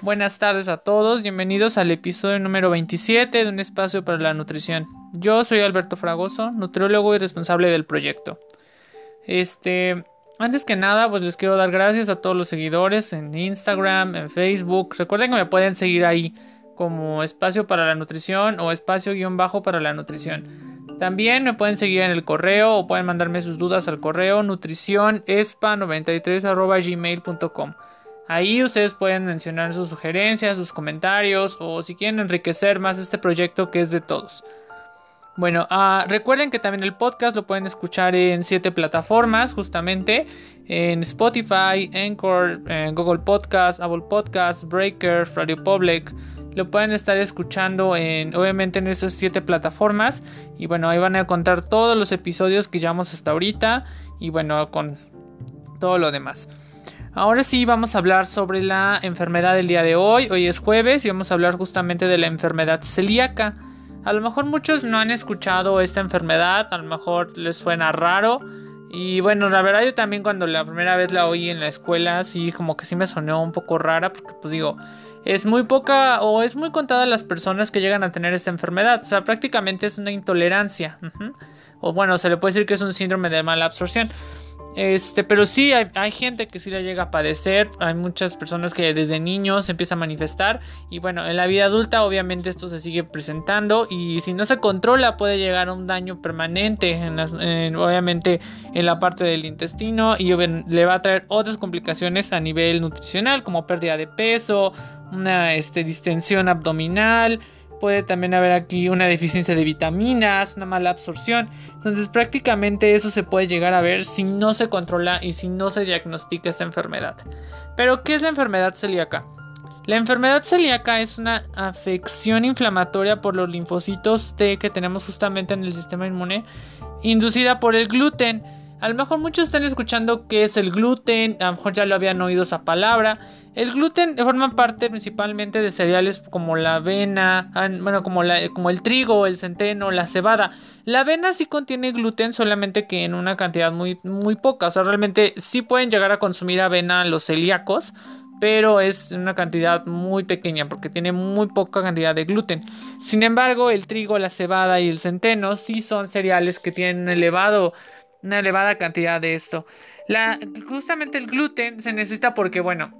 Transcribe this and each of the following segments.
Buenas tardes a todos, bienvenidos al episodio número 27 de Un espacio para la nutrición. Yo soy Alberto Fragoso, nutriólogo y responsable del proyecto. Este, antes que nada, pues les quiero dar gracias a todos los seguidores en Instagram, en Facebook. Recuerden que me pueden seguir ahí como espacio para la nutrición o espacio guion bajo para la nutrición. También me pueden seguir en el correo o pueden mandarme sus dudas al correo nutricionespa93 Ahí ustedes pueden mencionar sus sugerencias, sus comentarios o si quieren enriquecer más este proyecto que es de todos. Bueno, uh, recuerden que también el podcast lo pueden escuchar en siete plataformas, justamente en Spotify, Anchor, Google Podcast, Apple Podcasts, Breaker, Radio Public. Lo pueden estar escuchando en, obviamente, en esas siete plataformas. Y bueno, ahí van a contar todos los episodios que llevamos hasta ahorita. Y bueno, con todo lo demás. Ahora sí vamos a hablar sobre la enfermedad del día de hoy. Hoy es jueves y vamos a hablar justamente de la enfermedad celíaca. A lo mejor muchos no han escuchado esta enfermedad, a lo mejor les suena raro. Y bueno, la verdad yo también cuando la primera vez la oí en la escuela, sí, como que sí me sonó un poco rara, porque pues digo, es muy poca o es muy contada las personas que llegan a tener esta enfermedad. O sea, prácticamente es una intolerancia. O bueno, se le puede decir que es un síndrome de mala absorción. Este, pero sí, hay, gente que sí la llega a padecer. Hay muchas personas que desde niños se empieza a manifestar. Y bueno, en la vida adulta, obviamente, esto se sigue presentando. Y si no se controla, puede llegar a un daño permanente. En obviamente, en la parte del intestino. Y le va a traer otras complicaciones a nivel nutricional, como pérdida de peso, una este, distensión abdominal. Puede también haber aquí una deficiencia de vitaminas, una mala absorción. Entonces prácticamente eso se puede llegar a ver si no se controla y si no se diagnostica esta enfermedad. Pero ¿qué es la enfermedad celíaca? La enfermedad celíaca es una afección inflamatoria por los linfocitos T que tenemos justamente en el sistema inmune, inducida por el gluten. A lo mejor muchos están escuchando qué es el gluten, a lo mejor ya lo habían oído esa palabra. El gluten forma parte principalmente de cereales como la avena, bueno, como, como el trigo, el centeno, la cebada. La avena sí contiene gluten, solamente que en una cantidad muy, muy poca. O sea, realmente sí pueden llegar a consumir avena los celíacos, pero es una cantidad muy pequeña porque tiene muy poca cantidad de gluten. Sin embargo, el trigo, la cebada y el centeno sí son cereales que tienen elevado una elevada cantidad de esto. Justamente el gluten se necesita porque, bueno,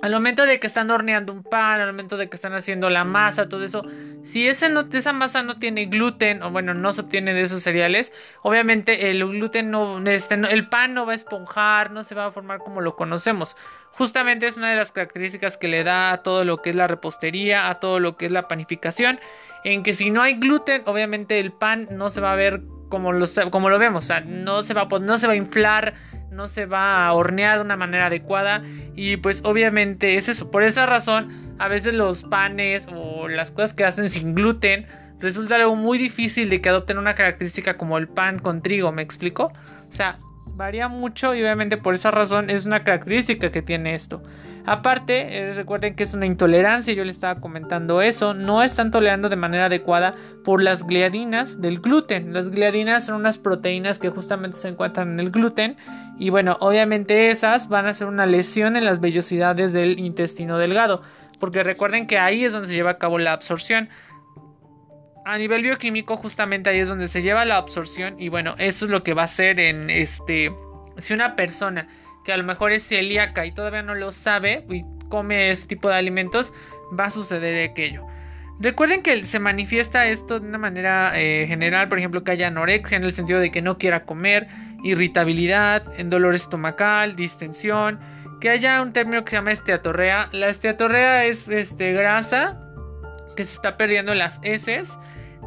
al momento de que están horneando un pan, al momento de que están haciendo la masa, todo eso, si no, esa masa no tiene gluten, o bueno, no se obtiene de esos cereales, obviamente el gluten no, este, el pan no va a esponjar, no se va a formar como lo conocemos. Justamente es una de las características que le da a todo lo que es la repostería, a todo lo que es la panificación, en que si no hay gluten, obviamente el pan no se va a ver como lo, como lo vemos, o sea, no se, va a, no se va a inflar, no se va a hornear de una manera adecuada y pues obviamente es eso, por esa razón a veces los panes o las cosas que hacen sin gluten resulta algo muy difícil de que adopten una característica como el pan con trigo, ¿me explico? O sea, varía mucho y obviamente por esa razón es una característica que tiene esto. Aparte, eh, recuerden que es una intolerancia, yo les estaba comentando eso, no están tolerando de manera adecuada por las gliadinas del gluten. Las gliadinas son unas proteínas que justamente se encuentran en el gluten y bueno, obviamente esas van a ser una lesión en las vellosidades del intestino delgado, porque recuerden que ahí es donde se lleva a cabo la absorción a nivel bioquímico justamente ahí es donde se lleva la absorción y bueno, eso es lo que va a ser en este si una persona que a lo mejor es celíaca y todavía no lo sabe y come este tipo de alimentos, va a suceder aquello. Recuerden que se manifiesta esto de una manera eh, general, por ejemplo, que haya anorexia en el sentido de que no quiera comer, irritabilidad, dolor estomacal, distensión, que haya un término que se llama esteatorrea. La esteatorrea es este, grasa que se está perdiendo en las heces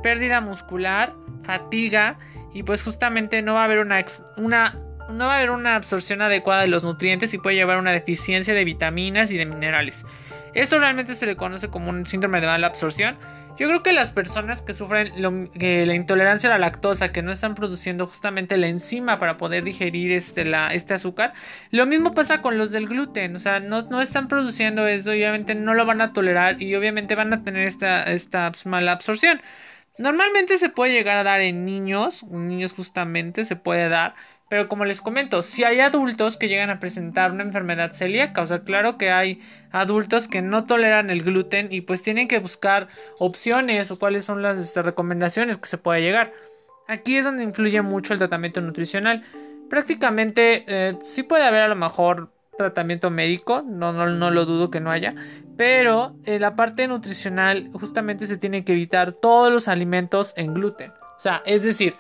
pérdida muscular, fatiga y pues justamente no va a haber una, una no va a haber una absorción adecuada de los nutrientes y puede llevar a una deficiencia de vitaminas y de minerales. Esto realmente se le conoce como un síndrome de mala absorción. Yo creo que las personas que sufren la intolerancia a la lactosa, que no están produciendo justamente la enzima para poder digerir este, la, este azúcar, lo mismo pasa con los del gluten, o sea, no, no, están produciendo eso y obviamente no lo van a tolerar y obviamente van a tener esta, esta mala absorción. Normalmente se puede llegar a dar en niños, niños justamente se puede dar, Pero como les comento, si hay adultos que llegan a presentar una enfermedad celíaca, o sea, claro que hay adultos que no toleran el gluten y pues tienen que buscar opciones o cuáles son las este, recomendaciones que se puede llegar. Aquí es donde influye mucho el tratamiento nutricional. Prácticamente eh, sí puede haber a lo mejor tratamiento médico, no, no, no lo dudo que no haya, pero en la parte nutricional justamente se tiene que evitar todos los alimentos en gluten. O sea, es decir,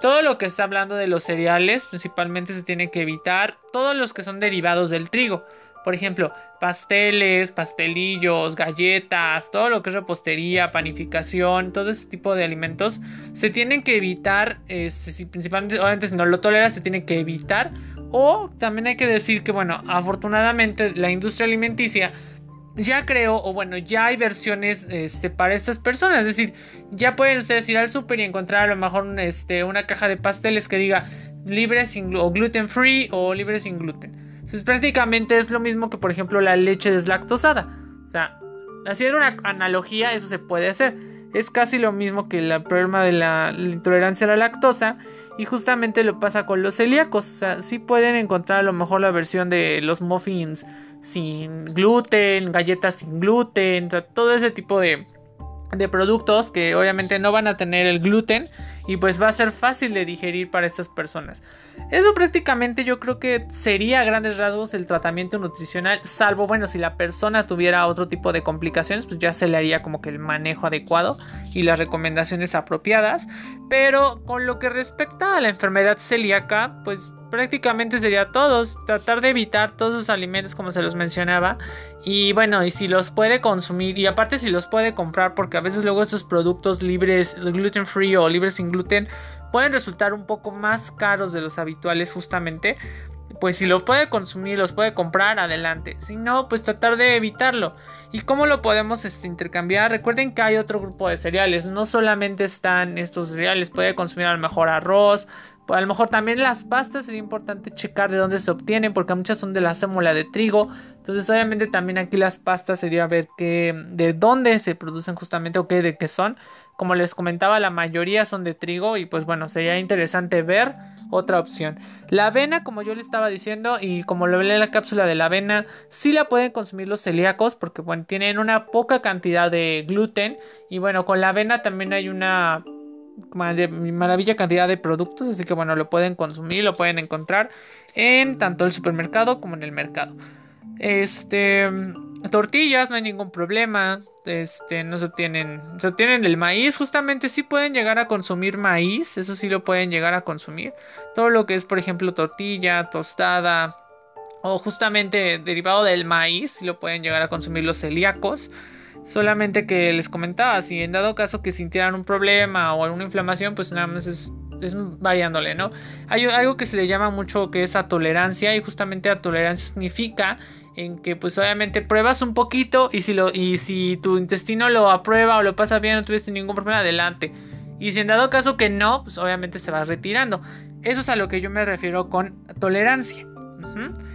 todo lo que está hablando de los cereales principalmente se tiene que evitar, todos los que son derivados del trigo. Por ejemplo, pasteles, pastelillos, galletas, todo lo que es repostería, panificación, todo ese tipo de alimentos se tienen que evitar, si, principalmente, obviamente si no lo toleras, se tiene que evitar. O también hay que decir que, bueno, afortunadamente la industria alimenticia ya creo, o bueno, ya hay versiones este, para estas personas. Es decir, ya pueden ustedes ir al super y encontrar a lo mejor este, una caja de pasteles que diga libre sin o gluten free o libre sin gluten. Entonces prácticamente es lo mismo que por ejemplo la leche deslactosada. O sea, haciendo una analogía, eso se puede hacer. Es casi lo mismo que el problema de la, la intolerancia a la lactosa. Y justamente lo pasa con los celíacos. O sea, sí pueden encontrar a lo mejor la versión de los muffins sin gluten, galletas sin gluten, todo ese tipo de, de productos que obviamente no van a tener el gluten y pues va a ser fácil de digerir para estas personas. Eso prácticamente yo creo que sería a grandes rasgos el tratamiento nutricional, salvo bueno, si la persona tuviera otro tipo de complicaciones, pues ya se le haría como que el manejo adecuado y las recomendaciones apropiadas, pero con lo que respecta a la enfermedad celíaca, pues prácticamente sería todos, tratar de evitar todos los alimentos como se los mencionaba y bueno, y si los puede consumir y aparte si los puede comprar porque a veces luego estos productos libres, gluten free o libres sin gluten pueden resultar un poco más caros de los habituales justamente, pues si los puede consumir, los puede comprar, adelante. Si no, pues tratar de evitarlo. ¿Y cómo lo podemos este, intercambiar? Recuerden que hay otro grupo de cereales, no solamente están estos cereales, puede consumir a lo mejor arroz, a lo mejor también las pastas sería importante checar de dónde se obtienen, porque muchas son de la sémola de trigo. Entonces, obviamente, también aquí las pastas sería ver qué, de dónde se producen justamente o qué de qué son. Como les comentaba, la mayoría son de trigo y pues bueno, sería interesante ver otra opción. La avena, como yo le estaba diciendo y como lo hablé en la cápsula de la avena, sí la pueden consumir los celíacos porque bueno, tienen una poca cantidad de gluten y bueno, con la avena también hay una maravilla cantidad de productos, así que bueno, lo pueden consumir, lo pueden encontrar en tanto el supermercado como en el mercado. Este, tortillas, no hay ningún problema. Este, no se obtienen, se obtienen del maíz. Justamente sí pueden llegar a consumir maíz, eso sí lo pueden llegar a consumir. Todo lo que es, por ejemplo, tortilla, tostada o justamente derivado del maíz, lo pueden llegar a consumir los celíacos. Solamente que les comentaba, si en dado caso que sintieran un problema o alguna inflamación, pues nada más es, variándole, ¿no? Hay algo que se le llama mucho que es a tolerancia y justamente a tolerancia significa en que pues obviamente pruebas un poquito y si, lo, y si tu intestino lo aprueba o lo pasa bien no tuviste ningún problema, adelante. Y si en dado caso que no, pues obviamente se va retirando. Eso es a lo que yo me refiero con tolerancia.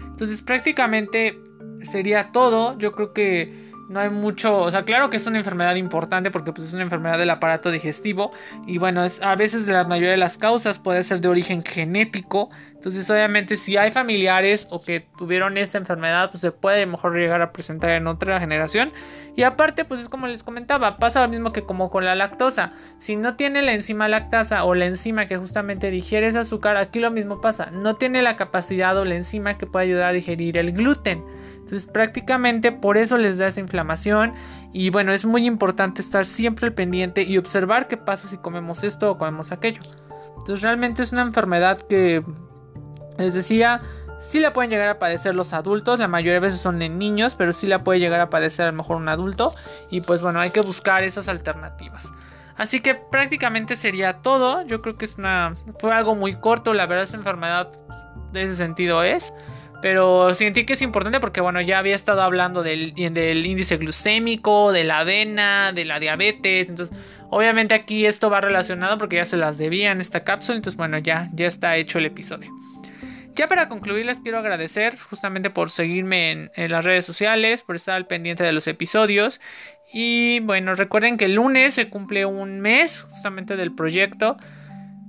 Entonces prácticamente sería todo. Yo creo que no hay mucho, o sea, claro que es una enfermedad importante porque pues es una enfermedad del aparato digestivo y bueno, es, a veces la mayoría de las causas puede ser de origen genético, entonces obviamente si hay familiares o que tuvieron esa enfermedad, pues se puede mejor llegar a presentar en otra generación. Y aparte pues es como les comentaba, pasa lo mismo que como con la lactosa, si no tiene la enzima lactasa o la enzima que justamente digiere ese azúcar, aquí lo mismo pasa, no tiene la capacidad o la enzima que puede ayudar a digerir el gluten. Entonces prácticamente por eso les da esa inflamación y bueno, es muy importante estar siempre al pendiente y observar qué pasa si comemos esto o comemos aquello. Entonces realmente es una enfermedad que les decía, sí la pueden llegar a padecer los adultos, la mayoría de veces son en niños, pero sí la puede llegar a padecer a lo mejor un adulto y pues bueno, hay que buscar esas alternativas. Así que prácticamente sería todo. Yo creo que es una fue algo muy corto, la verdad esta enfermedad de ese sentido es. Pero sentí que es importante porque, bueno, ya había estado hablando del, del, índice glucémico, de la avena, de la diabetes. Entonces, obviamente aquí esto va relacionado porque ya se las debía en esta cápsula. Entonces, bueno, ya, ya está hecho el episodio. Ya para concluir, les quiero agradecer justamente por seguirme en, las redes sociales, por estar al pendiente de los episodios. Y bueno, recuerden que el lunes se cumple un mes justamente del proyecto.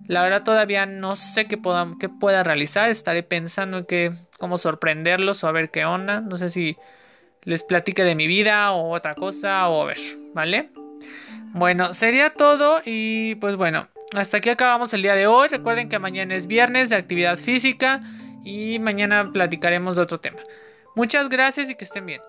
La verdad todavía no sé qué, pueda, qué pueda realizar. Estaré pensando en que, cómo sorprenderlos o a ver qué onda. No sé si les platique de mi vida o otra cosa o a ver, ¿vale? Bueno, sería todo y pues bueno, hasta aquí acabamos el día de hoy. Recuerden que mañana es viernes de actividad física y mañana platicaremos de otro tema. Muchas gracias y que estén bien.